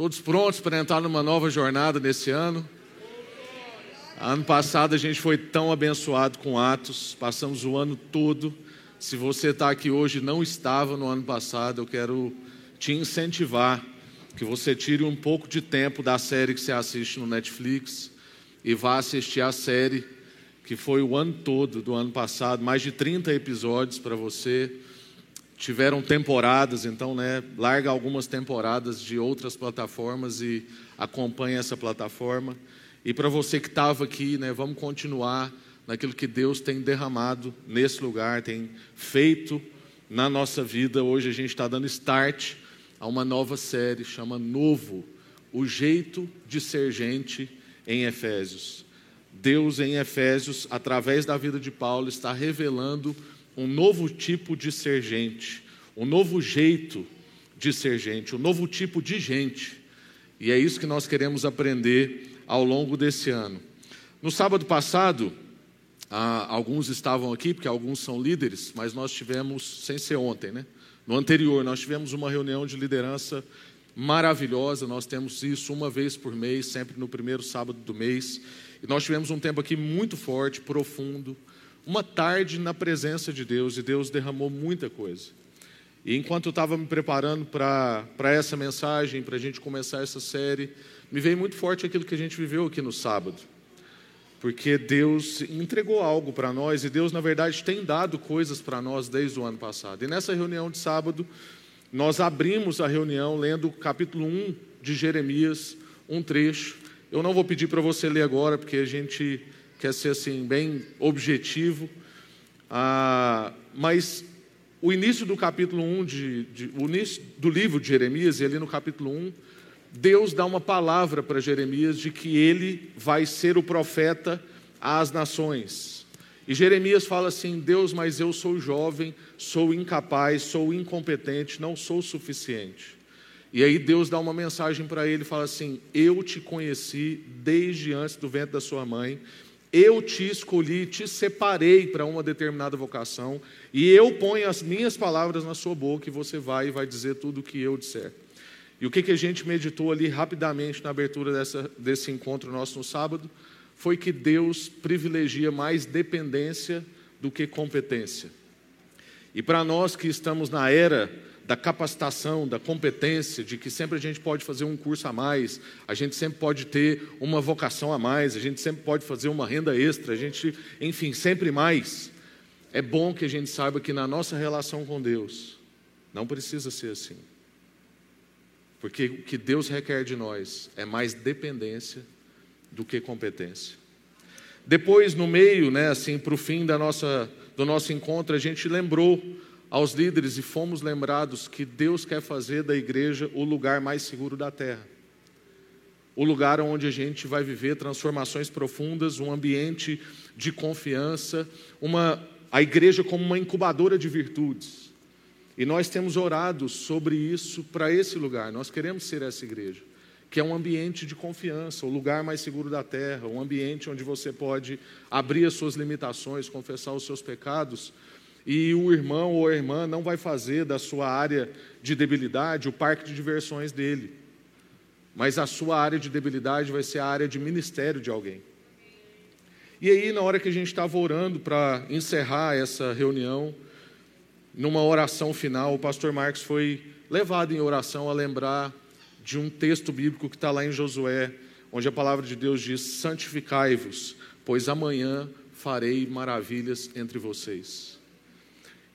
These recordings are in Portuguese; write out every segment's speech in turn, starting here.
Todos prontos para entrar numa nova jornada nesse ano? Ano passado a gente foi tão abençoado com Atos, passamos o ano todo. Se você está aqui hoje e não estava no ano passado, eu quero te incentivar que você tire um pouco de tempo da série que você assiste no Netflix e vá assistir a série que foi o ano todo do ano passado, mais de 30 episódios para você. Tiveram temporadas, então, né, larga algumas temporadas de outras plataformas e acompanha essa plataforma. E para você que estava aqui, né, vamos continuar naquilo que Deus tem derramado nesse lugar, tem feito na nossa vida. Hoje a gente está dando start a uma nova série, chama Novo, o jeito de ser gente em Efésios. Deus em Efésios, através da vida de Paulo, está revelando um novo tipo de ser gente, um novo jeito de ser gente, um novo tipo de gente. E é isso que nós queremos aprender ao longo desse ano. No sábado passado, ah, alguns estavam aqui, porque alguns são líderes, mas nós tivemos, sem ser ontem, né? No anterior, nós tivemos uma reunião de liderança maravilhosa, nós temos isso uma vez por mês, sempre no primeiro sábado do mês. E nós tivemos um tempo aqui muito forte, profundo, uma tarde na presença de Deus, e Deus derramou muita coisa. E enquanto eu estava me preparando para essa mensagem, para a gente começar essa série, me veio muito forte aquilo que a gente viveu aqui no sábado. Porque Deus entregou algo para nós, e Deus, na verdade, tem dado coisas para nós desde o ano passado. E nessa reunião de sábado, nós abrimos a reunião lendo o capítulo 1 de Jeremias, um trecho, eu não vou pedir para você ler agora, porque a gente quer ser assim bem objetivo. Ah, mas o início do capítulo 1, de, de, o início do livro de Jeremias, ali no capítulo 1, Deus dá uma palavra para Jeremias de que ele vai ser o profeta às nações. E Jeremias fala assim: Deus, mas eu sou jovem, sou incapaz, sou incompetente, não sou suficiente. E aí Deus dá uma mensagem para ele fala assim: Eu te conheci desde antes do ventre da sua mãe, eu te escolhi, te separei para uma determinada vocação, e eu ponho as minhas palavras na sua boca e você vai e vai dizer tudo o que eu disser. E o que, que a gente meditou ali rapidamente na abertura dessa, desse encontro nosso no sábado foi que Deus privilegia mais dependência do que competência. E para nós que estamos na era da capacitação, da competência, de que sempre a gente pode fazer um curso a mais, a gente sempre pode ter uma vocação a mais, a gente sempre pode fazer uma renda extra, a gente, enfim, sempre mais. É bom que a gente saiba que na nossa relação com Deus não precisa ser assim. Porque o que Deus requer de nós é mais dependência do que competência. Depois, no meio, né, assim, para o fim da nossa, do nosso encontro, a gente lembrou aos líderes e fomos lembrados que Deus quer fazer da igreja o lugar mais seguro da terra. O lugar onde a gente vai viver transformações profundas, um ambiente de confiança, uma, a igreja como uma incubadora de virtudes. E nós temos orado sobre isso para esse lugar. Nós queremos ser essa igreja, que é um ambiente de confiança, o lugar mais seguro da terra, um ambiente onde você pode abrir as suas limitações, confessar os seus pecados e o irmão ou a irmã não vai fazer da sua área de debilidade o parque de diversões dele, mas a sua área de debilidade vai ser a área de ministério de alguém. E aí, na hora que a gente estava orando para encerrar essa reunião, numa oração final, o pastor Marcos foi levado em oração a lembrar de um texto bíblico que está lá em Josué, onde a palavra de Deus diz: Santificai-vos, pois amanhã farei maravilhas entre vocês.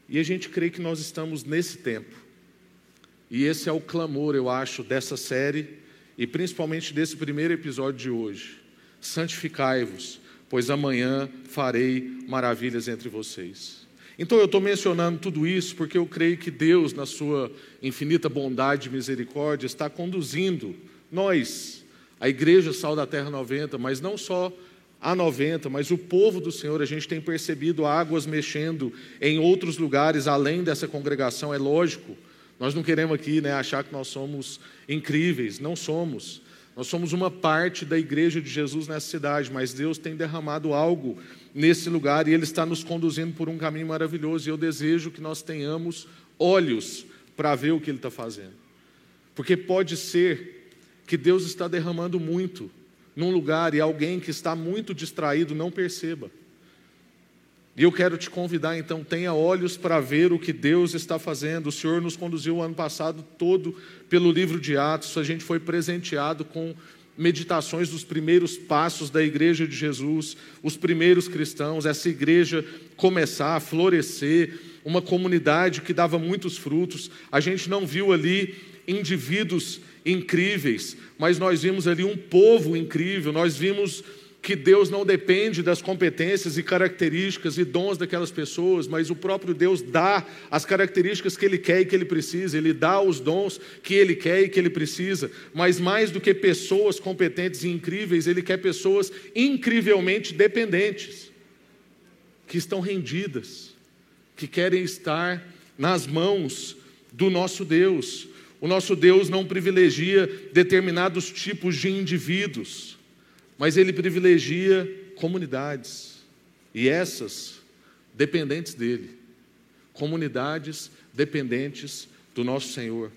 E a gente crê que nós estamos nesse tempo. E esse é o clamor, eu acho, dessa série e principalmente desse primeiro episódio de hoje. Santificai-vos, pois amanhã farei maravilhas entre vocês. Então eu estou mencionando tudo isso porque eu creio que Deus, na sua infinita bondade e misericórdia, está conduzindo nós, a Igreja Sal da Terra 90, mas não só a 90, mas o povo do Senhor, a gente tem percebido águas mexendo em outros lugares além dessa congregação, é lógico. Nós não queremos aqui né, achar que nós somos incríveis, não somos. Nós somos uma parte da igreja de Jesus nessa cidade, mas Deus tem derramado algo nesse lugar e Ele está nos conduzindo por um caminho maravilhoso. E eu desejo que nós tenhamos olhos para ver o que Ele está fazendo. Porque pode ser que Deus está derramando muito num lugar e alguém que está muito distraído não perceba. E eu quero te convidar, então, tenha olhos para ver o que Deus está fazendo. O Senhor nos conduziu o ano passado todo pelo livro de Atos, a gente foi presenteado com meditações dos primeiros passos da igreja de Jesus, os primeiros cristãos, essa igreja começar a florescer, uma comunidade que dava muitos frutos. A gente não viu ali indivíduos incríveis, mas nós vimos ali um povo incrível, nós vimos que Deus não depende das competências e características e dons daquelas pessoas, mas o próprio Deus dá as características que Ele quer e que Ele precisa, Ele dá os dons que Ele quer e que Ele precisa, mas mais do que pessoas competentes e incríveis, Ele quer pessoas incrivelmente dependentes, que estão rendidas, que querem estar nas mãos do nosso Deus. O nosso Deus não privilegia determinados tipos de indivíduos mas ele privilegia comunidades, e essas dependentes dele, comunidades dependentes do nosso Senhor.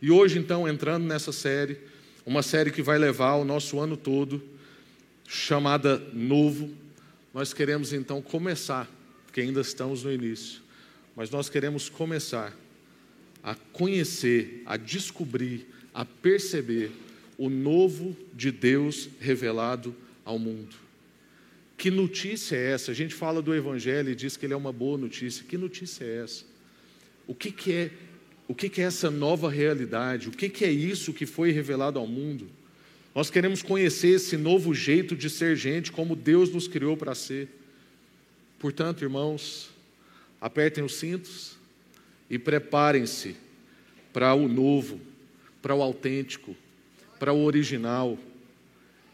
E hoje, então, entrando nessa série, uma série que vai levar o nosso ano todo, chamada Novo, nós queremos então começar, porque ainda estamos no início, mas nós queremos começar a conhecer, a descobrir, a perceber o novo de Deus revelado ao mundo. Que notícia é essa? A gente fala do Evangelho e diz que ele é uma boa notícia. Que notícia é essa? O que, que é o que, que é essa nova realidade? O que, que é isso que foi revelado ao mundo? Nós queremos conhecer esse novo jeito de ser gente, como Deus nos criou para ser. Portanto, irmãos, apertem os cintos e preparem-se para o novo, para o autêntico, para o original.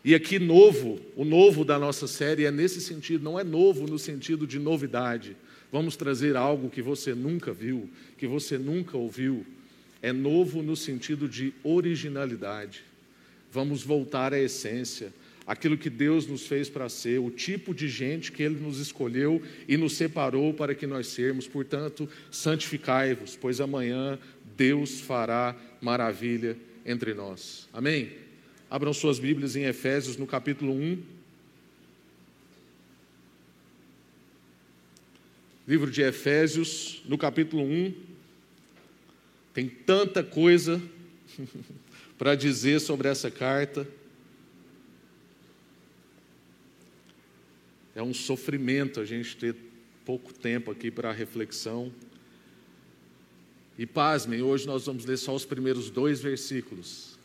E aqui, novo, o novo da nossa série é nesse sentido, não é novo no sentido de novidade. Vamos trazer algo que você nunca viu, que você nunca ouviu. É novo no sentido de originalidade. Vamos voltar à essência, aquilo que Deus nos fez para ser, o tipo de gente que Ele nos escolheu e nos separou para que nós sermos. Portanto, santificai-vos, pois amanhã Deus fará maravilha entre nós. Amém? Abram suas Bíblias em Efésios, no capítulo 1. Livro de Efésios, no capítulo 1. Tem tanta coisa para dizer sobre essa carta. É um sofrimento a gente ter pouco tempo aqui para reflexão. E pasmem, hoje nós vamos ler só os primeiros dois versículos.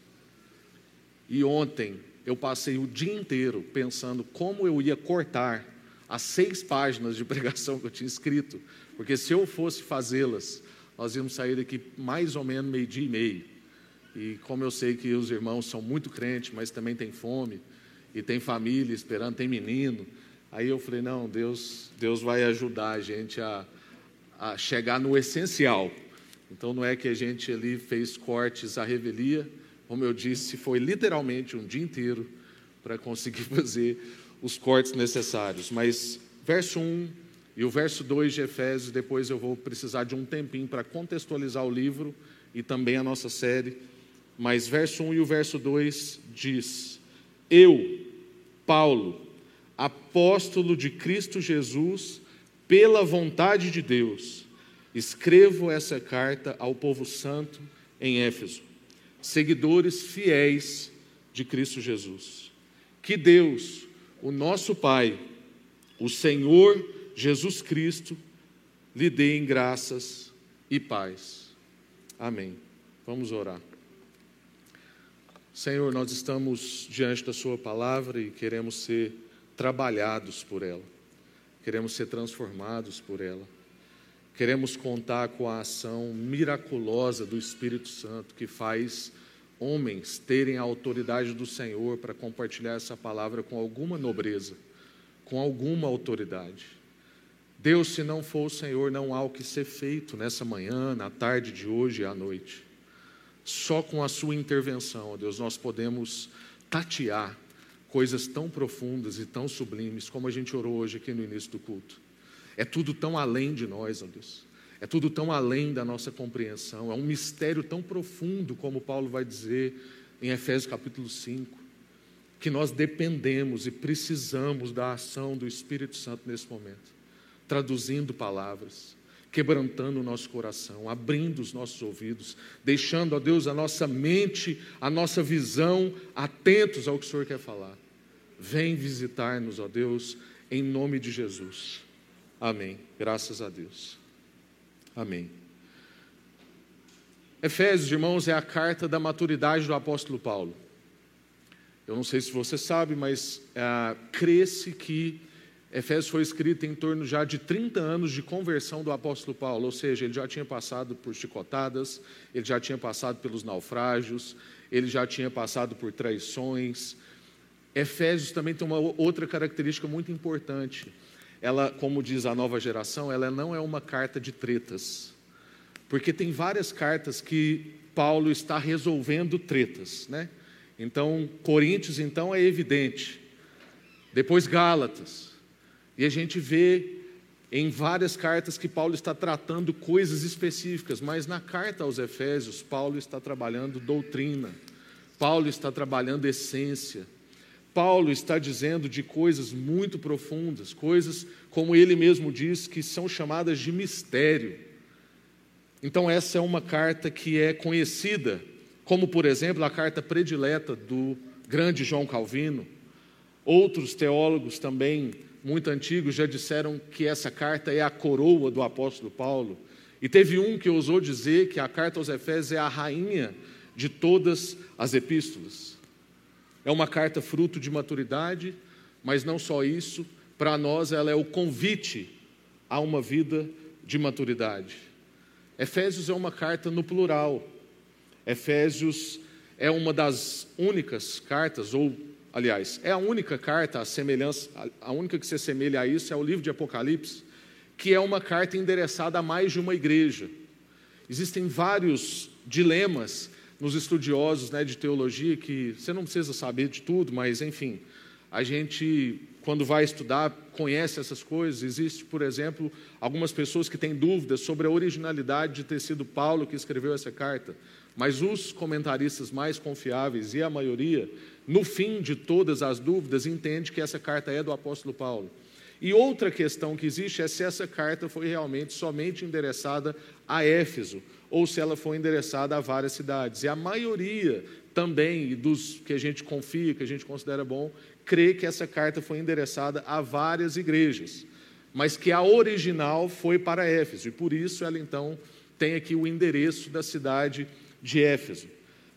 E ontem eu passei o dia inteiro pensando como eu ia cortar as seis páginas de pregação que eu tinha escrito, porque se eu fosse fazê-las, nós íamos sair daqui mais ou menos meio-dia e meio. E como eu sei que os irmãos são muito crentes, mas também têm fome, e tem família esperando, tem menino, aí eu falei: não, Deus, Deus vai ajudar a gente a, a chegar no essencial. Então não é que a gente ali fez cortes à revelia, como eu disse, foi literalmente um dia inteiro para conseguir fazer os cortes necessários. Mas verso 1 e o verso 2 de Efésios, depois eu vou precisar de um tempinho para contextualizar o livro e também a nossa série. Mas verso 1 e o verso 2 diz: Eu, Paulo, apóstolo de Cristo Jesus, pela vontade de Deus, Escrevo essa carta ao povo santo em Éfeso, seguidores fiéis de Cristo Jesus. Que Deus, o nosso Pai, o Senhor Jesus Cristo, lhe dê em graças e paz. Amém. Vamos orar. Senhor, nós estamos diante da Sua palavra e queremos ser trabalhados por ela, queremos ser transformados por ela. Queremos contar com a ação miraculosa do Espírito Santo que faz homens terem a autoridade do Senhor para compartilhar essa palavra com alguma nobreza, com alguma autoridade. Deus, se não for o Senhor, não há o que ser feito nessa manhã, na tarde de hoje e à noite. Só com a Sua intervenção, ó Deus, nós podemos tatear coisas tão profundas e tão sublimes como a gente orou hoje aqui no início do culto. É tudo tão além de nós, ó Deus. É tudo tão além da nossa compreensão. É um mistério tão profundo, como Paulo vai dizer, em Efésios capítulo 5, que nós dependemos e precisamos da ação do Espírito Santo nesse momento, traduzindo palavras, quebrantando o nosso coração, abrindo os nossos ouvidos, deixando, ó Deus, a nossa mente, a nossa visão atentos ao que o Senhor quer falar. Vem visitar-nos, ó Deus, em nome de Jesus. Amém. Graças a Deus. Amém. Efésios, irmãos, é a carta da maturidade do apóstolo Paulo. Eu não sei se você sabe, mas é, crê-se que Efésios foi escrito em torno já de 30 anos de conversão do apóstolo Paulo, ou seja, ele já tinha passado por chicotadas, ele já tinha passado pelos naufrágios, ele já tinha passado por traições. Efésios também tem uma outra característica muito importante. Ela, como diz a nova geração, ela não é uma carta de tretas. Porque tem várias cartas que Paulo está resolvendo tretas, né? Então, Coríntios, então, é evidente. Depois Gálatas. E a gente vê em várias cartas que Paulo está tratando coisas específicas, mas na carta aos Efésios, Paulo está trabalhando doutrina, Paulo está trabalhando essência, Paulo está dizendo de coisas muito profundas, coisas, como ele mesmo diz, que são chamadas de mistério. Então, essa é uma carta que é conhecida como, por exemplo, a carta predileta do grande João Calvino. Outros teólogos também muito antigos já disseram que essa carta é a coroa do apóstolo Paulo. E teve um que ousou dizer que a carta aos Efésios é a rainha de todas as epístolas. É uma carta fruto de maturidade, mas não só isso, para nós ela é o convite a uma vida de maturidade. Efésios é uma carta no plural. Efésios é uma das únicas cartas, ou, aliás, é a única carta, a semelhança, a única que se assemelha a isso é o livro de Apocalipse, que é uma carta endereçada a mais de uma igreja. Existem vários dilemas nos estudiosos né, de teologia que você não precisa saber de tudo, mas enfim, a gente, quando vai estudar, conhece essas coisas. Existe, por exemplo, algumas pessoas que têm dúvidas sobre a originalidade de ter sido Paulo que escreveu essa carta. Mas os comentaristas mais confiáveis e a maioria, no fim de todas as dúvidas, entende que essa carta é do apóstolo Paulo. E outra questão que existe é se essa carta foi realmente somente endereçada a Éfeso ou se ela foi endereçada a várias cidades. E a maioria também dos que a gente confia, que a gente considera bom, crê que essa carta foi endereçada a várias igrejas, mas que a original foi para Éfeso. E por isso ela então tem aqui o endereço da cidade de Éfeso.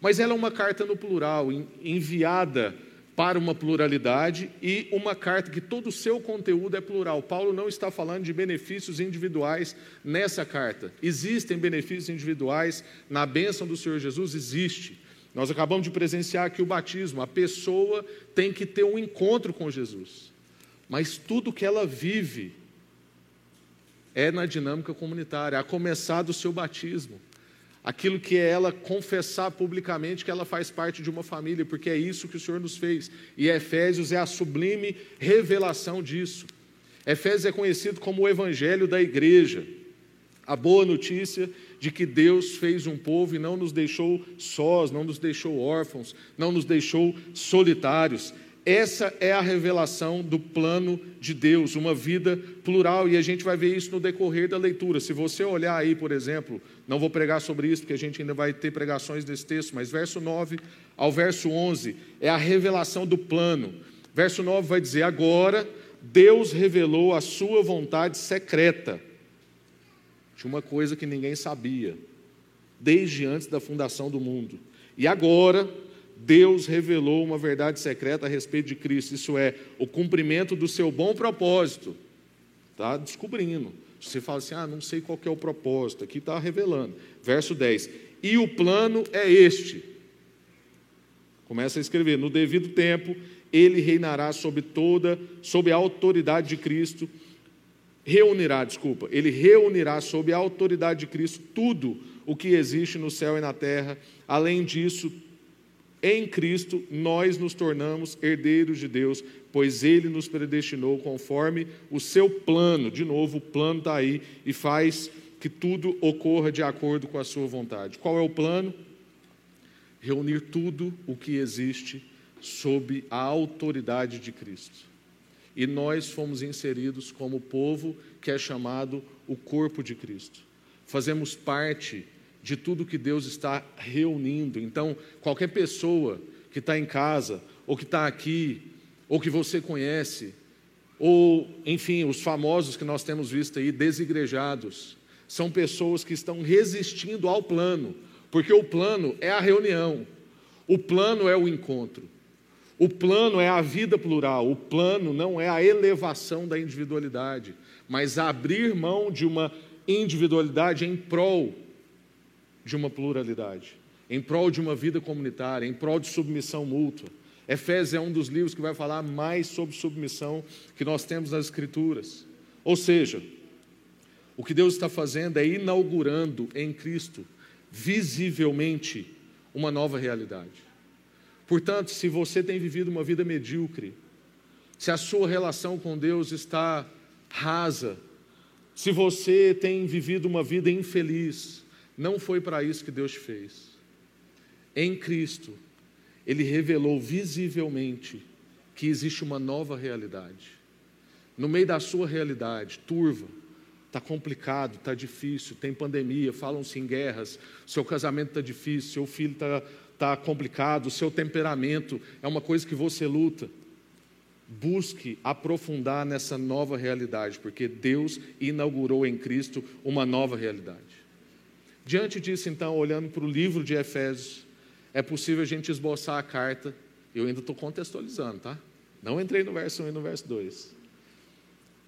Mas ela é uma carta no plural, enviada para uma pluralidade e uma carta que todo o seu conteúdo é plural. Paulo não está falando de benefícios individuais nessa carta. Existem benefícios individuais na bênção do Senhor Jesus? Existe. Nós acabamos de presenciar aqui o batismo. A pessoa tem que ter um encontro com Jesus. Mas tudo que ela vive é na dinâmica comunitária, a começar do seu batismo aquilo que é ela confessar publicamente que ela faz parte de uma família, porque é isso que o Senhor nos fez. E Efésios é a sublime revelação disso. Efésios é conhecido como o evangelho da igreja. A boa notícia de que Deus fez um povo e não nos deixou sós, não nos deixou órfãos, não nos deixou solitários. Essa é a revelação do plano de Deus, uma vida plural, e a gente vai ver isso no decorrer da leitura. Se você olhar aí, por exemplo, não vou pregar sobre isso, porque a gente ainda vai ter pregações desse texto, mas verso 9 ao verso 11 é a revelação do plano. Verso 9 vai dizer: Agora Deus revelou a sua vontade secreta, de uma coisa que ninguém sabia, desde antes da fundação do mundo. E agora Deus revelou uma verdade secreta a respeito de Cristo, isso é, o cumprimento do seu bom propósito. Está descobrindo. Você fala assim: ah, não sei qual é o propósito, aqui está revelando. Verso 10: E o plano é este. Começa a escrever: no devido tempo, ele reinará sobre toda, sob a autoridade de Cristo. Reunirá, desculpa, ele reunirá sob a autoridade de Cristo tudo o que existe no céu e na terra. Além disso, em Cristo, nós nos tornamos herdeiros de Deus, pois Ele nos predestinou conforme o seu plano. De novo, o plano está aí e faz que tudo ocorra de acordo com a sua vontade. Qual é o plano? reunir tudo o que existe sob a autoridade de Cristo. E nós fomos inseridos como povo que é chamado o corpo de Cristo. Fazemos parte de tudo que Deus está reunindo. Então, qualquer pessoa que está em casa, ou que está aqui, ou que você conhece, ou, enfim, os famosos que nós temos visto aí, desigrejados, são pessoas que estão resistindo ao plano, porque o plano é a reunião, o plano é o encontro, o plano é a vida plural, o plano não é a elevação da individualidade, mas abrir mão de uma individualidade em prol de uma pluralidade, em prol de uma vida comunitária, em prol de submissão mútua. Efésios é um dos livros que vai falar mais sobre submissão que nós temos nas Escrituras. Ou seja, o que Deus está fazendo é inaugurando em Cristo, visivelmente, uma nova realidade. Portanto, se você tem vivido uma vida medíocre, se a sua relação com Deus está rasa, se você tem vivido uma vida infeliz, não foi para isso que Deus fez. Em Cristo, Ele revelou visivelmente que existe uma nova realidade. No meio da sua realidade, turva, está complicado, está difícil, tem pandemia, falam-se em guerras, seu casamento está difícil, seu filho está tá complicado, seu temperamento é uma coisa que você luta. Busque aprofundar nessa nova realidade, porque Deus inaugurou em Cristo uma nova realidade. Diante disso, então, olhando para o livro de Efésios, é possível a gente esboçar a carta, eu ainda estou contextualizando, tá? Não entrei no verso 1 e no verso 2.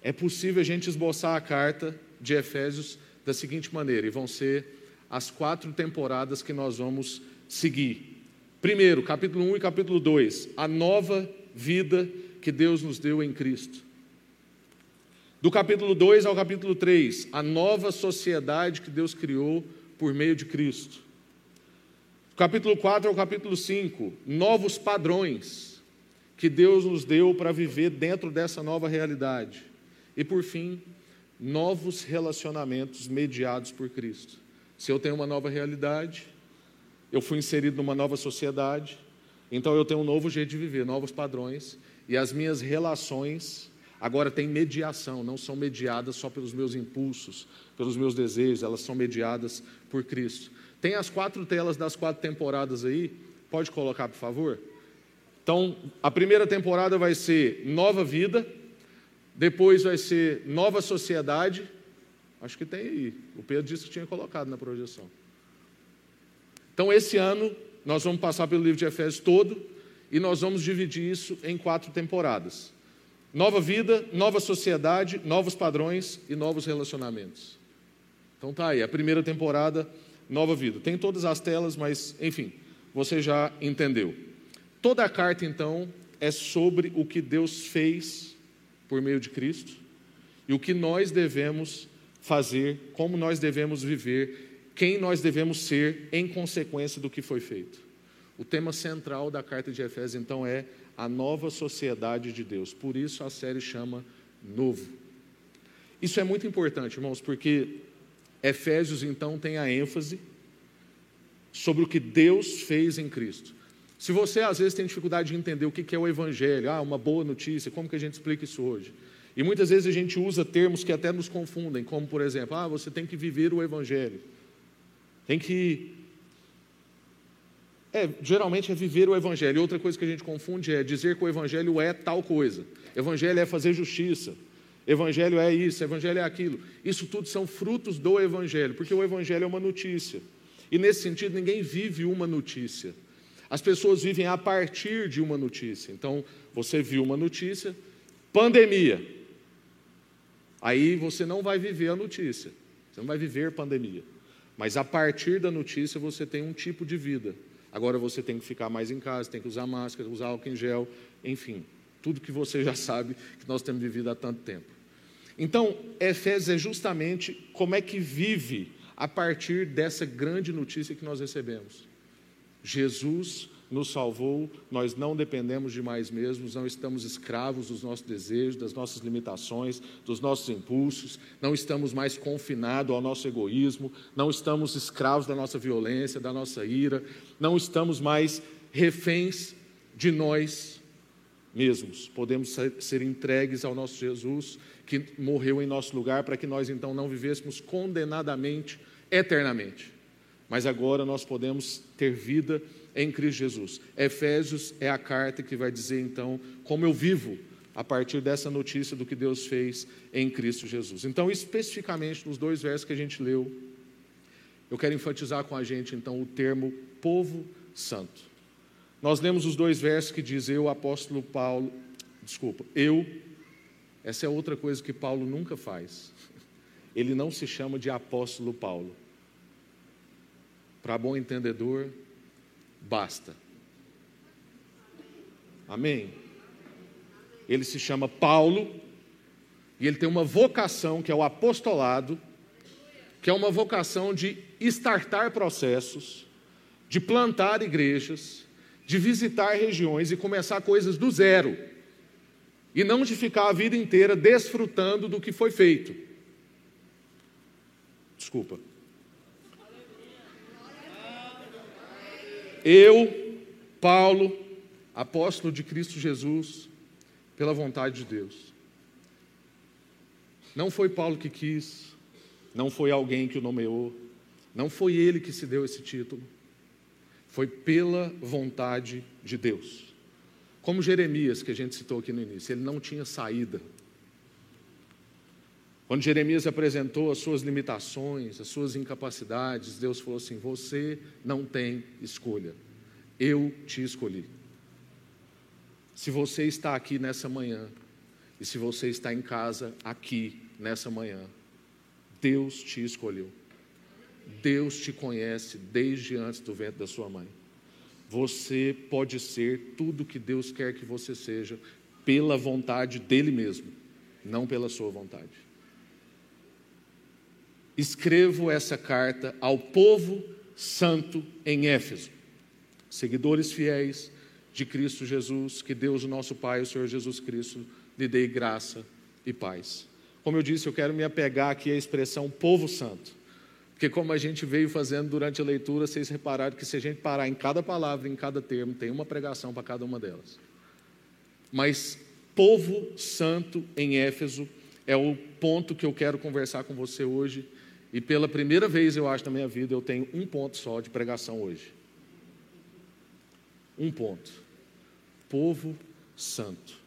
É possível a gente esboçar a carta de Efésios da seguinte maneira, e vão ser as quatro temporadas que nós vamos seguir. Primeiro, capítulo 1 e capítulo 2, a nova vida que Deus nos deu em Cristo. Do capítulo 2 ao capítulo 3, a nova sociedade que Deus criou por meio de Cristo. capítulo 4 ao capítulo 5, novos padrões que Deus nos deu para viver dentro dessa nova realidade. E por fim, novos relacionamentos mediados por Cristo. Se eu tenho uma nova realidade, eu fui inserido numa nova sociedade, então eu tenho um novo jeito de viver, novos padrões, e as minhas relações agora têm mediação, não são mediadas só pelos meus impulsos, pelos meus desejos, elas são mediadas por Cristo. Tem as quatro telas das quatro temporadas aí, pode colocar, por favor? Então, a primeira temporada vai ser Nova Vida, depois vai ser Nova Sociedade, acho que tem aí, o Pedro disse que tinha colocado na projeção. Então, esse ano, nós vamos passar pelo livro de Efésios todo e nós vamos dividir isso em quatro temporadas. Nova vida, nova sociedade, novos padrões e novos relacionamentos. Então tá aí, a primeira temporada, nova vida. Tem todas as telas, mas enfim, você já entendeu. Toda a carta então é sobre o que Deus fez por meio de Cristo e o que nós devemos fazer, como nós devemos viver, quem nós devemos ser em consequência do que foi feito. O tema central da carta de Efésios então é a nova sociedade de Deus. Por isso a série chama Novo. Isso é muito importante, irmãos, porque Efésios então tem a ênfase sobre o que Deus fez em Cristo. Se você às vezes tem dificuldade de entender o que é o Evangelho, ah, uma boa notícia, como que a gente explica isso hoje? E muitas vezes a gente usa termos que até nos confundem, como por exemplo, ah, você tem que viver o Evangelho. Tem que é, geralmente é viver o Evangelho. Outra coisa que a gente confunde é dizer que o Evangelho é tal coisa. Evangelho é fazer justiça. Evangelho é isso, Evangelho é aquilo. Isso tudo são frutos do Evangelho, porque o Evangelho é uma notícia. E nesse sentido, ninguém vive uma notícia. As pessoas vivem a partir de uma notícia. Então, você viu uma notícia, pandemia. Aí você não vai viver a notícia. Você não vai viver pandemia. Mas a partir da notícia você tem um tipo de vida. Agora você tem que ficar mais em casa, tem que usar máscara, usar álcool em gel, enfim, tudo que você já sabe que nós temos vivido há tanto tempo. Então, Efésios é justamente como é que vive a partir dessa grande notícia que nós recebemos. Jesus nos salvou, nós não dependemos de mais mesmos, não estamos escravos dos nossos desejos, das nossas limitações, dos nossos impulsos, não estamos mais confinados ao nosso egoísmo, não estamos escravos da nossa violência, da nossa ira, não estamos mais reféns de nós mesmos. Podemos ser entregues ao nosso Jesus, que morreu em nosso lugar, para que nós então não vivêssemos condenadamente eternamente. Mas agora nós podemos ter vida em Cristo Jesus. Efésios é a carta que vai dizer então como eu vivo a partir dessa notícia do que Deus fez em Cristo Jesus. Então, especificamente nos dois versos que a gente leu, eu quero enfatizar com a gente então o termo povo santo. Nós lemos os dois versos que diz eu, apóstolo Paulo, desculpa, eu, essa é outra coisa que Paulo nunca faz. Ele não se chama de apóstolo Paulo. Para bom entendedor, basta. Amém? Ele se chama Paulo e ele tem uma vocação que é o apostolado, que é uma vocação de estartar processos, de plantar igrejas, de visitar regiões e começar coisas do zero. E não de ficar a vida inteira desfrutando do que foi feito. Desculpa. Eu, Paulo, apóstolo de Cristo Jesus, pela vontade de Deus. Não foi Paulo que quis, não foi alguém que o nomeou, não foi ele que se deu esse título, foi pela vontade de Deus. Como Jeremias, que a gente citou aqui no início, ele não tinha saída. Quando Jeremias apresentou as suas limitações, as suas incapacidades, Deus falou assim: Você não tem escolha, eu te escolhi. Se você está aqui nessa manhã, e se você está em casa aqui nessa manhã, Deus te escolheu. Deus te conhece desde antes do ventre da sua mãe. Você pode ser tudo que Deus quer que você seja, pela vontade dele mesmo, não pela sua vontade. Escrevo essa carta ao povo santo em Éfeso, seguidores fiéis de Cristo Jesus, que Deus, nosso Pai, o Senhor Jesus Cristo, lhe dê graça e paz. Como eu disse, eu quero me apegar aqui à expressão povo santo, porque como a gente veio fazendo durante a leitura, vocês repararam que se a gente parar em cada palavra, em cada termo, tem uma pregação para cada uma delas. Mas povo santo em Éfeso é o ponto que eu quero conversar com você hoje e pela primeira vez, eu acho, na minha vida, eu tenho um ponto só de pregação hoje. Um ponto. Povo santo.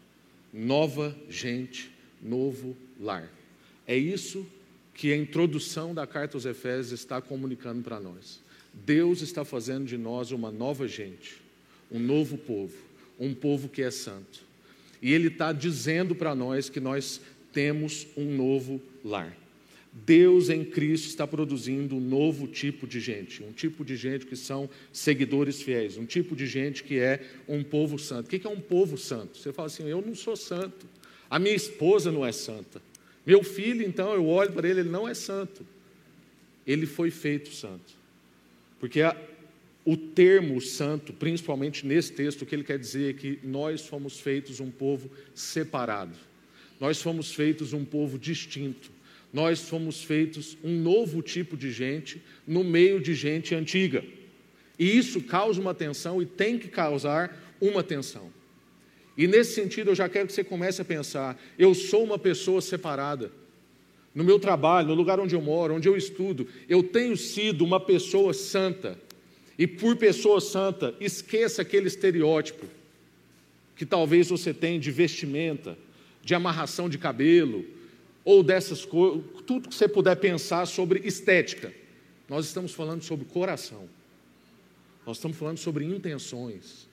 Nova gente, novo lar. É isso que a introdução da carta aos Efésios está comunicando para nós. Deus está fazendo de nós uma nova gente, um novo povo, um povo que é santo. E Ele está dizendo para nós que nós temos um novo lar. Deus em Cristo está produzindo um novo tipo de gente, um tipo de gente que são seguidores fiéis, um tipo de gente que é um povo santo. O que é um povo santo? Você fala assim: eu não sou santo, a minha esposa não é santa, meu filho, então, eu olho para ele, ele não é santo. Ele foi feito santo, porque a, o termo santo, principalmente nesse texto, o que ele quer dizer é que nós fomos feitos um povo separado, nós fomos feitos um povo distinto nós fomos feitos um novo tipo de gente no meio de gente antiga. E isso causa uma tensão e tem que causar uma tensão. E nesse sentido, eu já quero que você comece a pensar: eu sou uma pessoa separada. No meu trabalho, no lugar onde eu moro, onde eu estudo, eu tenho sido uma pessoa santa. E por pessoa santa, esqueça aquele estereótipo que talvez você tenha de vestimenta, de amarração de cabelo, ou dessas coisas, tudo que você puder pensar sobre estética. Nós estamos falando sobre coração. Nós estamos falando sobre intenções.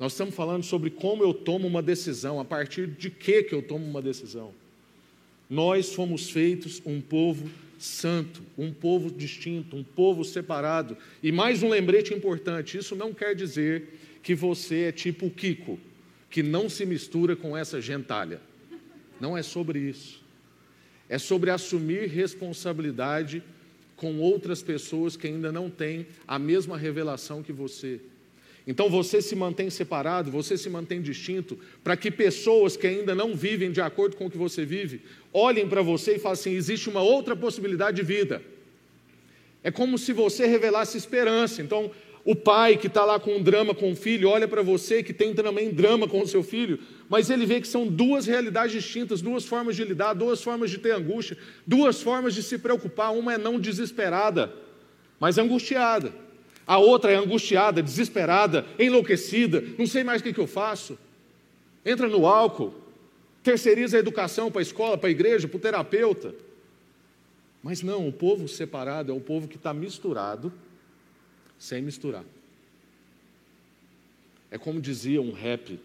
Nós estamos falando sobre como eu tomo uma decisão, a partir de que que eu tomo uma decisão. Nós fomos feitos um povo santo, um povo distinto, um povo separado. E mais um lembrete importante: isso não quer dizer que você é tipo o Kiko, que não se mistura com essa gentalha. Não é sobre isso é sobre assumir responsabilidade com outras pessoas que ainda não têm a mesma revelação que você. Então você se mantém separado, você se mantém distinto, para que pessoas que ainda não vivem de acordo com o que você vive, olhem para você e falem assim: existe uma outra possibilidade de vida. É como se você revelasse esperança. Então, o pai que está lá com um drama com o filho, olha para você que tem também drama com o seu filho, mas ele vê que são duas realidades distintas, duas formas de lidar, duas formas de ter angústia, duas formas de se preocupar. Uma é não desesperada, mas angustiada. A outra é angustiada, desesperada, enlouquecida, não sei mais o que, que eu faço. Entra no álcool, terceiriza a educação para a escola, para a igreja, para o terapeuta. Mas não, o povo separado é o povo que está misturado sem misturar. É como dizia um rap,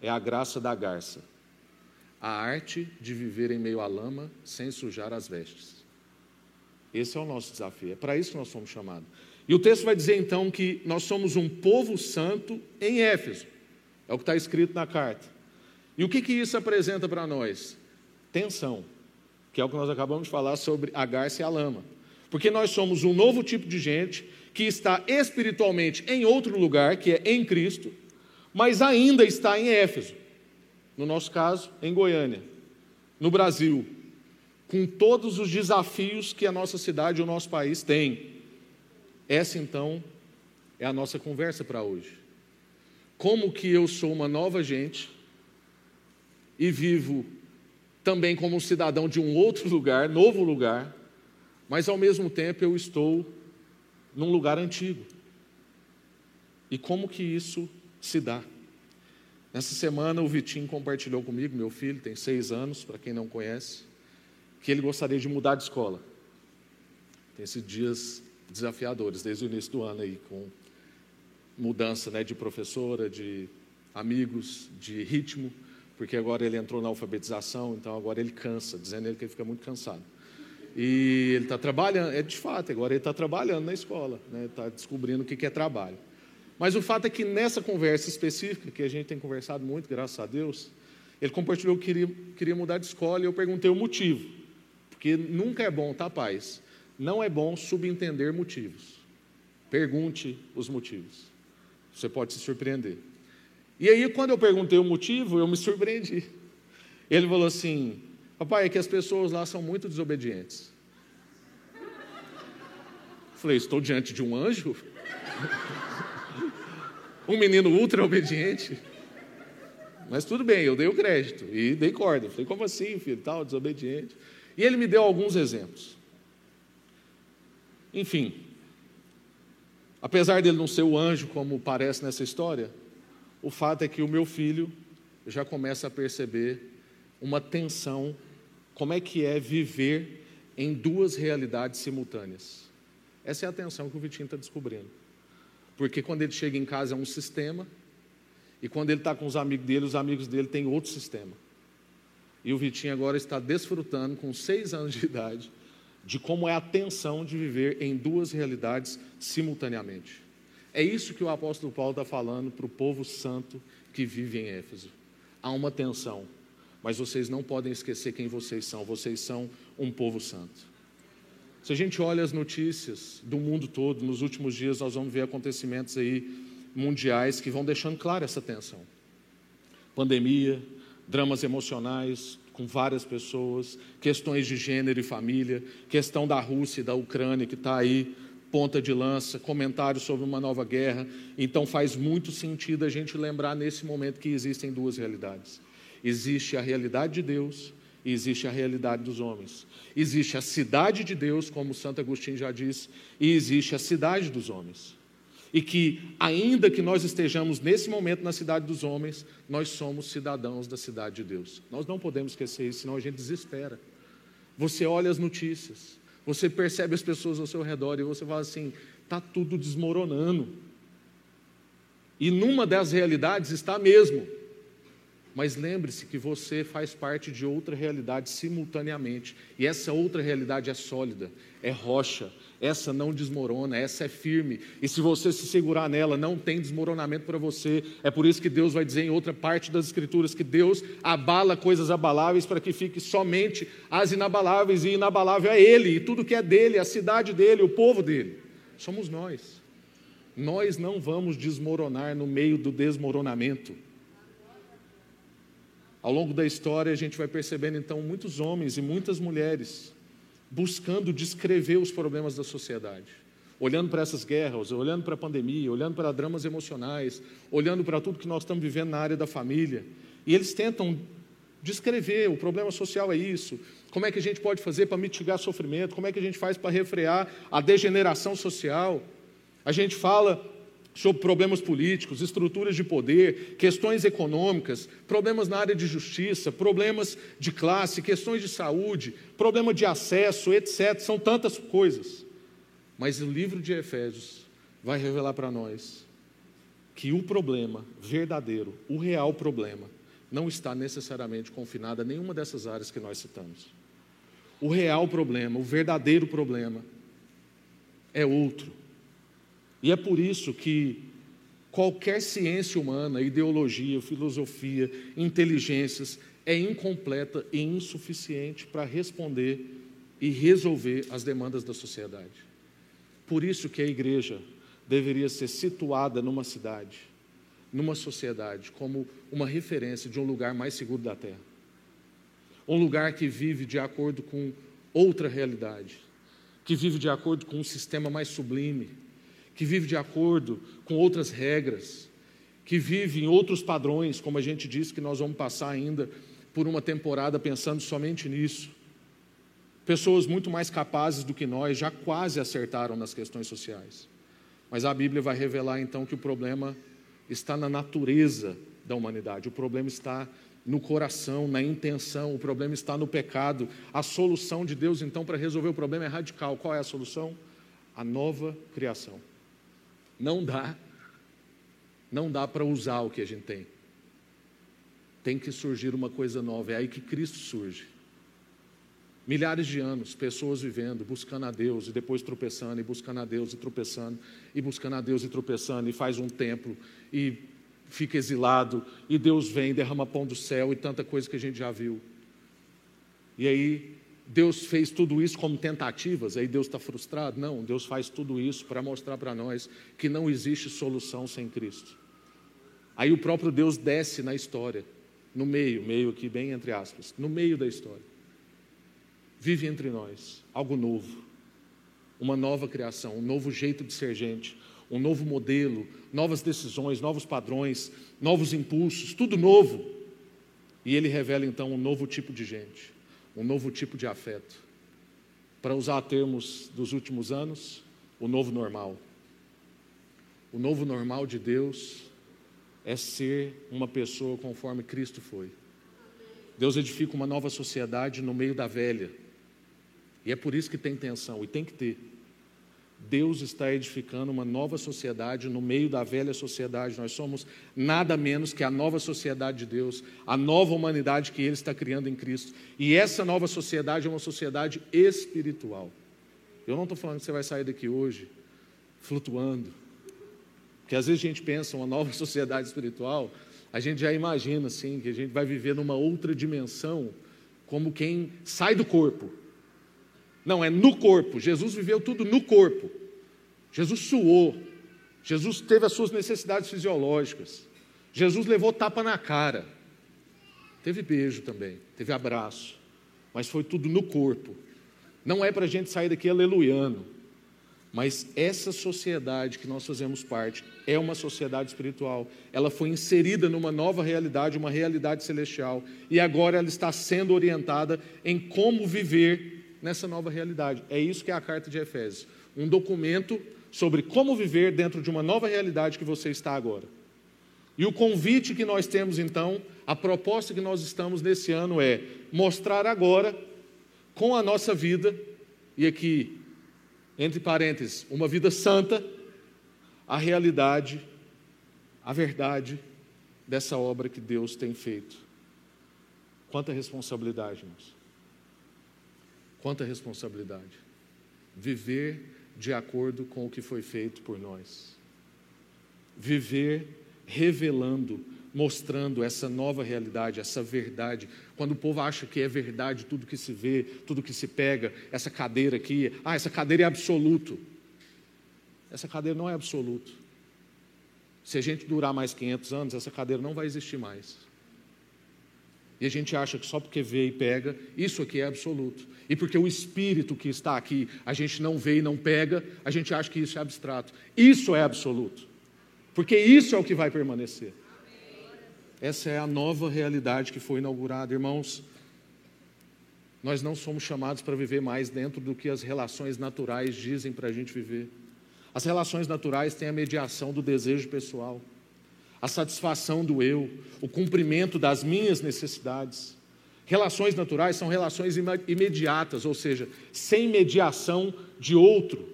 é a graça da garça. A arte de viver em meio à lama sem sujar as vestes. Esse é o nosso desafio, é para isso que nós fomos chamados. E o texto vai dizer então que nós somos um povo santo em Éfeso. É o que está escrito na carta. E o que, que isso apresenta para nós? Tensão, que é o que nós acabamos de falar sobre a garça e a lama. Porque nós somos um novo tipo de gente que está espiritualmente em outro lugar, que é em Cristo, mas ainda está em Éfeso. No nosso caso, em Goiânia, no Brasil, com todos os desafios que a nossa cidade e o nosso país têm. Essa então é a nossa conversa para hoje. Como que eu sou uma nova gente e vivo também como um cidadão de um outro lugar, novo lugar, mas ao mesmo tempo eu estou num lugar antigo. E como que isso se dá? Nessa semana o Vitinho compartilhou comigo, meu filho tem seis anos, para quem não conhece, que ele gostaria de mudar de escola. Tem esses dias desafiadores desde o início do ano aí, com mudança né, de professora, de amigos, de ritmo, porque agora ele entrou na alfabetização, então agora ele cansa, dizendo ele que ele fica muito cansado. E ele está trabalhando, é de fato, agora ele está trabalhando na escola, está né, descobrindo o que é trabalho. Mas o fato é que nessa conversa específica, que a gente tem conversado muito, graças a Deus, ele compartilhou que queria, queria mudar de escola e eu perguntei o motivo. Porque nunca é bom, tá, paz? Não é bom subentender motivos. Pergunte os motivos. Você pode se surpreender. E aí, quando eu perguntei o motivo, eu me surpreendi. Ele falou assim: Papai, é que as pessoas lá são muito desobedientes. Falei, estou diante de um anjo? um menino ultra obediente? Mas tudo bem, eu dei o crédito e dei corda. Falei, como assim, filho, tal, desobediente? E ele me deu alguns exemplos. Enfim, apesar dele não ser o anjo como parece nessa história, o fato é que o meu filho já começa a perceber uma tensão como é que é viver em duas realidades simultâneas. Essa é a tensão que o Vitinho está descobrindo. Porque quando ele chega em casa é um sistema, e quando ele está com os amigos dele, os amigos dele têm outro sistema. E o Vitinho agora está desfrutando, com seis anos de idade, de como é a tensão de viver em duas realidades simultaneamente. É isso que o apóstolo Paulo está falando para o povo santo que vive em Éfeso. Há uma tensão mas vocês não podem esquecer quem vocês são. Vocês são um povo santo. Se a gente olha as notícias do mundo todo, nos últimos dias nós vamos ver acontecimentos aí mundiais que vão deixando clara essa tensão. Pandemia, dramas emocionais com várias pessoas, questões de gênero e família, questão da Rússia e da Ucrânia que está aí ponta de lança, comentários sobre uma nova guerra. Então faz muito sentido a gente lembrar nesse momento que existem duas realidades. Existe a realidade de Deus e existe a realidade dos homens. Existe a cidade de Deus, como Santo Agostinho já disse, e existe a cidade dos homens. E que, ainda que nós estejamos nesse momento na cidade dos homens, nós somos cidadãos da cidade de Deus. Nós não podemos esquecer isso, senão a gente desespera. Você olha as notícias, você percebe as pessoas ao seu redor e você fala assim: está tudo desmoronando. E numa das realidades está mesmo. Mas lembre-se que você faz parte de outra realidade simultaneamente. E essa outra realidade é sólida, é rocha, essa não desmorona, essa é firme. E se você se segurar nela, não tem desmoronamento para você. É por isso que Deus vai dizer em outra parte das Escrituras que Deus abala coisas abaláveis para que fique somente as inabaláveis, e inabalável é Ele, e tudo que é dele, a cidade dele, o povo dele. Somos nós. Nós não vamos desmoronar no meio do desmoronamento. Ao longo da história, a gente vai percebendo então muitos homens e muitas mulheres buscando descrever os problemas da sociedade. Olhando para essas guerras, olhando para a pandemia, olhando para dramas emocionais, olhando para tudo que nós estamos vivendo na área da família. E eles tentam descrever: o problema social é isso, como é que a gente pode fazer para mitigar sofrimento, como é que a gente faz para refrear a degeneração social. A gente fala sobre problemas políticos, estruturas de poder, questões econômicas, problemas na área de justiça, problemas de classe, questões de saúde, problema de acesso, etc. São tantas coisas. Mas o livro de Efésios vai revelar para nós que o problema verdadeiro, o real problema, não está necessariamente confinado a nenhuma dessas áreas que nós citamos. O real problema, o verdadeiro problema, é outro e é por isso que qualquer ciência humana, ideologia, filosofia, inteligências, é incompleta e insuficiente para responder e resolver as demandas da sociedade. Por isso que a igreja deveria ser situada numa cidade, numa sociedade, como uma referência de um lugar mais seguro da terra. Um lugar que vive de acordo com outra realidade, que vive de acordo com um sistema mais sublime, que vive de acordo com outras regras, que vive em outros padrões, como a gente disse que nós vamos passar ainda por uma temporada pensando somente nisso. Pessoas muito mais capazes do que nós já quase acertaram nas questões sociais. Mas a Bíblia vai revelar então que o problema está na natureza da humanidade, o problema está no coração, na intenção, o problema está no pecado. A solução de Deus então para resolver o problema é radical. Qual é a solução? A nova criação. Não dá, não dá para usar o que a gente tem. Tem que surgir uma coisa nova, é aí que Cristo surge. Milhares de anos, pessoas vivendo, buscando a Deus e depois tropeçando, e buscando a Deus e tropeçando, e buscando a Deus e tropeçando, e faz um templo, e fica exilado, e Deus vem, derrama pão do céu e tanta coisa que a gente já viu. E aí Deus fez tudo isso como tentativas, aí Deus está frustrado? Não, Deus faz tudo isso para mostrar para nós que não existe solução sem Cristo. Aí o próprio Deus desce na história, no meio, meio aqui bem entre aspas, no meio da história. Vive entre nós algo novo, uma nova criação, um novo jeito de ser gente, um novo modelo, novas decisões, novos padrões, novos impulsos, tudo novo. E ele revela então um novo tipo de gente um novo tipo de afeto. Para usar termos dos últimos anos, o novo normal. O novo normal de Deus é ser uma pessoa conforme Cristo foi. Deus edifica uma nova sociedade no meio da velha. E é por isso que tem tensão, e tem que ter. Deus está edificando uma nova sociedade no meio da velha sociedade. Nós somos nada menos que a nova sociedade de Deus, a nova humanidade que Ele está criando em Cristo. E essa nova sociedade é uma sociedade espiritual. Eu não estou falando que você vai sair daqui hoje flutuando, porque às vezes a gente pensa uma nova sociedade espiritual, a gente já imagina assim que a gente vai viver numa outra dimensão, como quem sai do corpo. Não, é no corpo. Jesus viveu tudo no corpo. Jesus suou. Jesus teve as suas necessidades fisiológicas. Jesus levou tapa na cara. Teve beijo também, teve abraço. Mas foi tudo no corpo. Não é para a gente sair daqui aleluiano. Mas essa sociedade que nós fazemos parte é uma sociedade espiritual. Ela foi inserida numa nova realidade, uma realidade celestial. E agora ela está sendo orientada em como viver nessa nova realidade. É isso que é a carta de Efésios um documento sobre como viver dentro de uma nova realidade que você está agora. E o convite que nós temos então, a proposta que nós estamos nesse ano é mostrar agora, com a nossa vida, e aqui, entre parênteses, uma vida santa, a realidade, a verdade dessa obra que Deus tem feito. Quanta responsabilidade, irmãos. Quanta responsabilidade. Viver de acordo com o que foi feito por nós. Viver revelando, mostrando essa nova realidade, essa verdade. Quando o povo acha que é verdade tudo que se vê, tudo que se pega, essa cadeira aqui, ah, essa cadeira é absoluto. Essa cadeira não é absoluto. Se a gente durar mais 500 anos, essa cadeira não vai existir mais. E a gente acha que só porque vê e pega, isso aqui é absoluto. E porque o espírito que está aqui, a gente não vê e não pega, a gente acha que isso é abstrato. Isso é absoluto. Porque isso é o que vai permanecer. Essa é a nova realidade que foi inaugurada, irmãos. Nós não somos chamados para viver mais dentro do que as relações naturais dizem para a gente viver. As relações naturais têm a mediação do desejo pessoal a satisfação do eu, o cumprimento das minhas necessidades. Relações naturais são relações imediatas, ou seja, sem mediação de outro.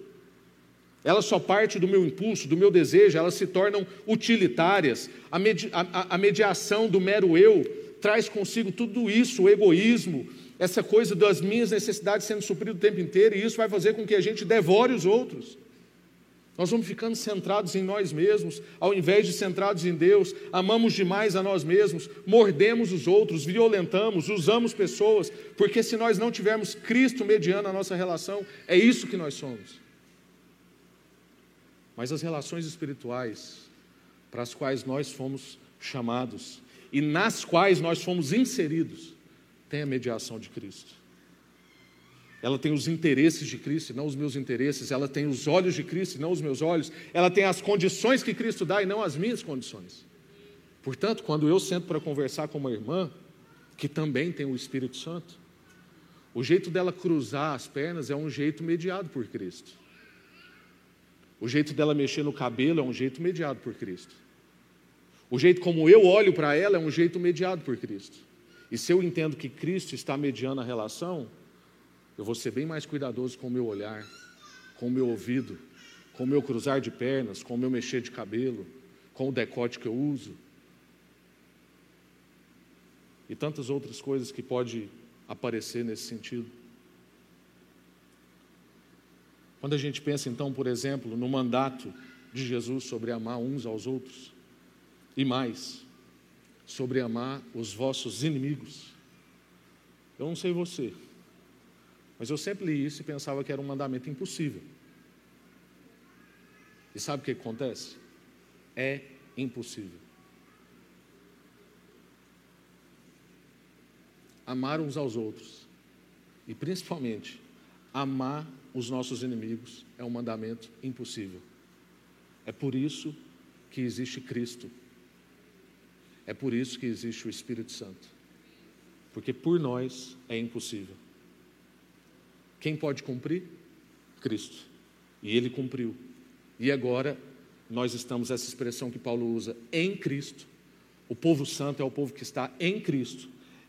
Elas só partem do meu impulso, do meu desejo, elas se tornam utilitárias. A, medi a, a mediação do mero eu traz consigo tudo isso, o egoísmo, essa coisa das minhas necessidades sendo supridas o tempo inteiro, e isso vai fazer com que a gente devore os outros. Nós vamos ficando centrados em nós mesmos, ao invés de centrados em Deus, amamos demais a nós mesmos, mordemos os outros, violentamos, usamos pessoas, porque se nós não tivermos Cristo mediando a nossa relação, é isso que nós somos. Mas as relações espirituais, para as quais nós fomos chamados e nas quais nós fomos inseridos, têm a mediação de Cristo. Ela tem os interesses de Cristo e não os meus interesses. Ela tem os olhos de Cristo e não os meus olhos. Ela tem as condições que Cristo dá e não as minhas condições. Portanto, quando eu sento para conversar com uma irmã, que também tem o Espírito Santo, o jeito dela cruzar as pernas é um jeito mediado por Cristo. O jeito dela mexer no cabelo é um jeito mediado por Cristo. O jeito como eu olho para ela é um jeito mediado por Cristo. E se eu entendo que Cristo está mediando a relação, eu vou ser bem mais cuidadoso com o meu olhar, com o meu ouvido, com o meu cruzar de pernas, com o meu mexer de cabelo, com o decote que eu uso. E tantas outras coisas que pode aparecer nesse sentido. Quando a gente pensa então, por exemplo, no mandato de Jesus sobre amar uns aos outros, e mais, sobre amar os vossos inimigos. Eu não sei você, mas eu sempre li isso e pensava que era um mandamento impossível. E sabe o que acontece? É impossível. Amar uns aos outros, e principalmente amar os nossos inimigos, é um mandamento impossível. É por isso que existe Cristo. É por isso que existe o Espírito Santo. Porque por nós é impossível. Quem pode cumprir? Cristo. E ele cumpriu. E agora nós estamos, essa expressão que Paulo usa, em Cristo. O povo santo é o povo que está em Cristo.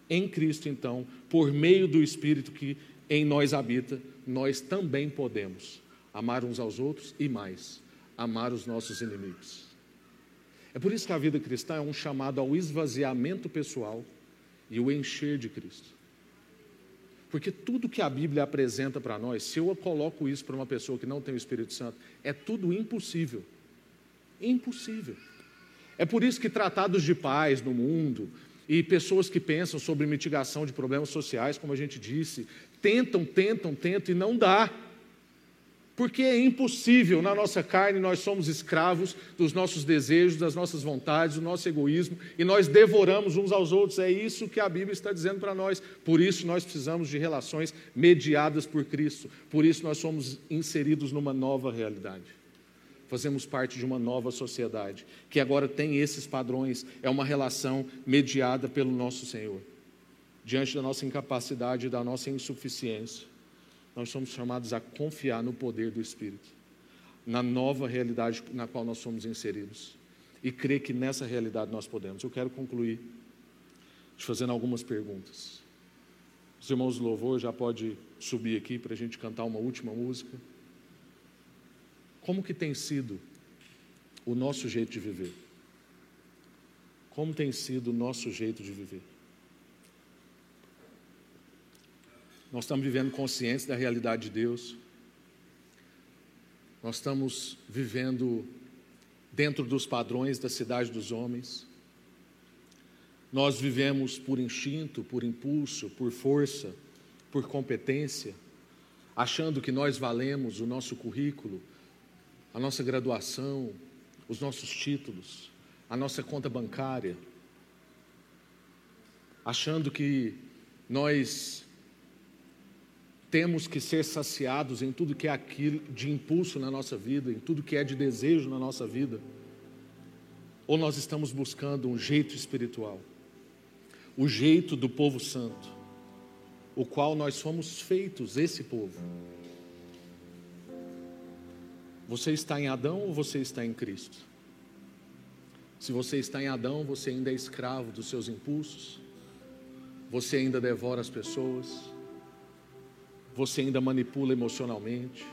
Em Cristo, então, por meio do Espírito que em nós habita, nós também podemos amar uns aos outros e mais, amar os nossos inimigos. É por isso que a vida cristã é um chamado ao esvaziamento pessoal e o encher de Cristo. Porque tudo que a Bíblia apresenta para nós, se eu coloco isso para uma pessoa que não tem o Espírito Santo, é tudo impossível. Impossível. É por isso que tratados de paz no mundo e pessoas que pensam sobre mitigação de problemas sociais, como a gente disse, tentam, tentam, tentam e não dá. Porque é impossível, na nossa carne, nós somos escravos dos nossos desejos, das nossas vontades, do nosso egoísmo, e nós devoramos uns aos outros. É isso que a Bíblia está dizendo para nós. Por isso nós precisamos de relações mediadas por Cristo. Por isso nós somos inseridos numa nova realidade. Fazemos parte de uma nova sociedade, que agora tem esses padrões, é uma relação mediada pelo nosso Senhor. Diante da nossa incapacidade da nossa insuficiência nós somos chamados a confiar no poder do Espírito, na nova realidade na qual nós somos inseridos e crer que nessa realidade nós podemos. Eu quero concluir te fazendo algumas perguntas. Os irmãos do louvor já pode subir aqui para a gente cantar uma última música. Como que tem sido o nosso jeito de viver? Como tem sido o nosso jeito de viver? Nós estamos vivendo conscientes da realidade de Deus. Nós estamos vivendo dentro dos padrões da cidade dos homens. Nós vivemos por instinto, por impulso, por força, por competência, achando que nós valemos o nosso currículo, a nossa graduação, os nossos títulos, a nossa conta bancária, achando que nós temos que ser saciados em tudo que é aquilo de impulso na nossa vida, em tudo que é de desejo na nossa vida, ou nós estamos buscando um jeito espiritual, o jeito do povo santo, o qual nós somos feitos, esse povo. Você está em Adão ou você está em Cristo? Se você está em Adão, você ainda é escravo dos seus impulsos, você ainda devora as pessoas, você ainda manipula emocionalmente,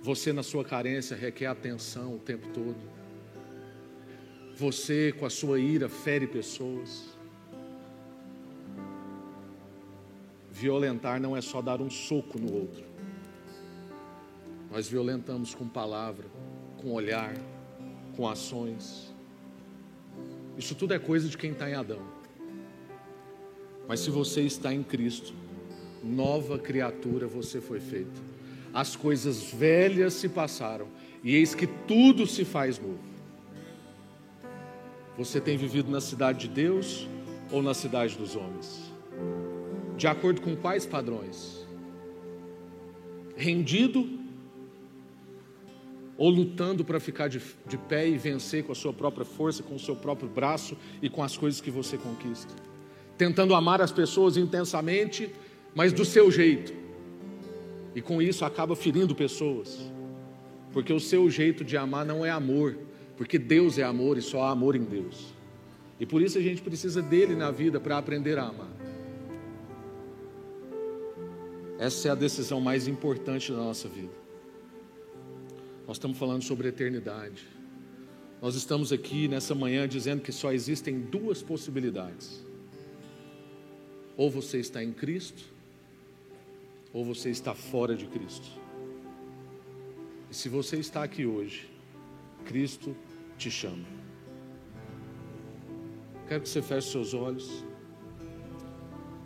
você na sua carência requer atenção o tempo todo, você com a sua ira fere pessoas. Violentar não é só dar um soco no outro. Nós violentamos com palavra, com olhar, com ações. Isso tudo é coisa de quem está em Adão. Mas se você está em Cristo, nova criatura você foi feito. As coisas velhas se passaram, e eis que tudo se faz novo. Você tem vivido na cidade de Deus ou na cidade dos homens? De acordo com quais padrões? Rendido ou lutando para ficar de, de pé e vencer com a sua própria força, com o seu próprio braço e com as coisas que você conquista? Tentando amar as pessoas intensamente mas do seu jeito. E com isso acaba ferindo pessoas. Porque o seu jeito de amar não é amor, porque Deus é amor e só há amor em Deus. E por isso a gente precisa dele na vida para aprender a amar. Essa é a decisão mais importante da nossa vida. Nós estamos falando sobre eternidade. Nós estamos aqui nessa manhã dizendo que só existem duas possibilidades. Ou você está em Cristo, ou você está fora de Cristo. E se você está aqui hoje, Cristo te chama. Quero que você feche seus olhos.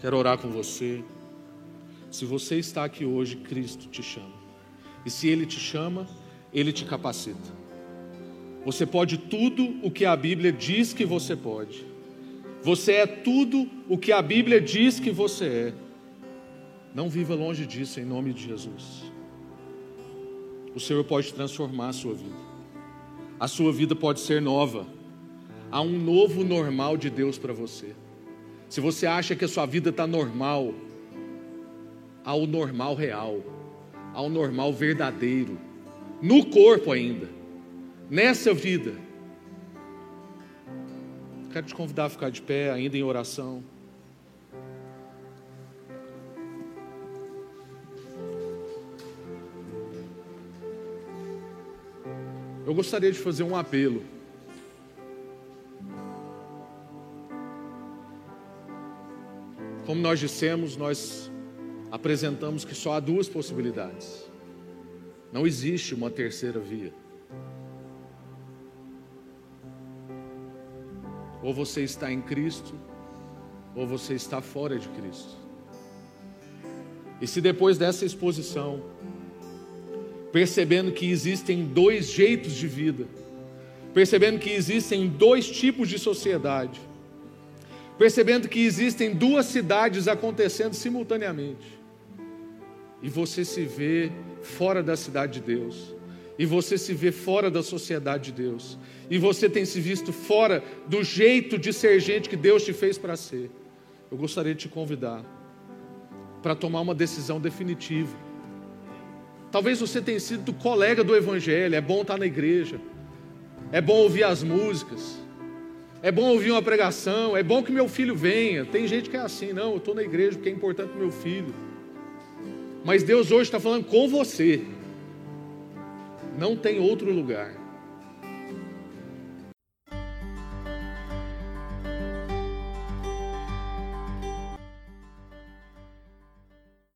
Quero orar com você. Se você está aqui hoje, Cristo te chama. E se Ele te chama, Ele te capacita. Você pode tudo o que a Bíblia diz que você pode. Você é tudo o que a Bíblia diz que você é. Não viva longe disso em nome de Jesus. O Senhor pode transformar a sua vida. A sua vida pode ser nova. Há um novo normal de Deus para você. Se você acha que a sua vida está normal, há o normal real, há o normal verdadeiro, no corpo ainda, nessa vida. Quero te convidar a ficar de pé, ainda em oração. Eu gostaria de fazer um apelo. Como nós dissemos, nós apresentamos que só há duas possibilidades. Não existe uma terceira via. Ou você está em Cristo, ou você está fora de Cristo. E se depois dessa exposição percebendo que existem dois jeitos de vida, percebendo que existem dois tipos de sociedade, percebendo que existem duas cidades acontecendo simultaneamente, e você se vê fora da cidade de Deus, e você se vê fora da sociedade de Deus, e você tem se visto fora do jeito de ser gente que Deus te fez para ser. Eu gostaria de te convidar para tomar uma decisão definitiva Talvez você tenha sido colega do Evangelho, é bom estar na igreja, é bom ouvir as músicas, é bom ouvir uma pregação, é bom que meu filho venha. Tem gente que é assim, não, eu estou na igreja porque é importante para meu filho. Mas Deus hoje está falando com você. Não tem outro lugar.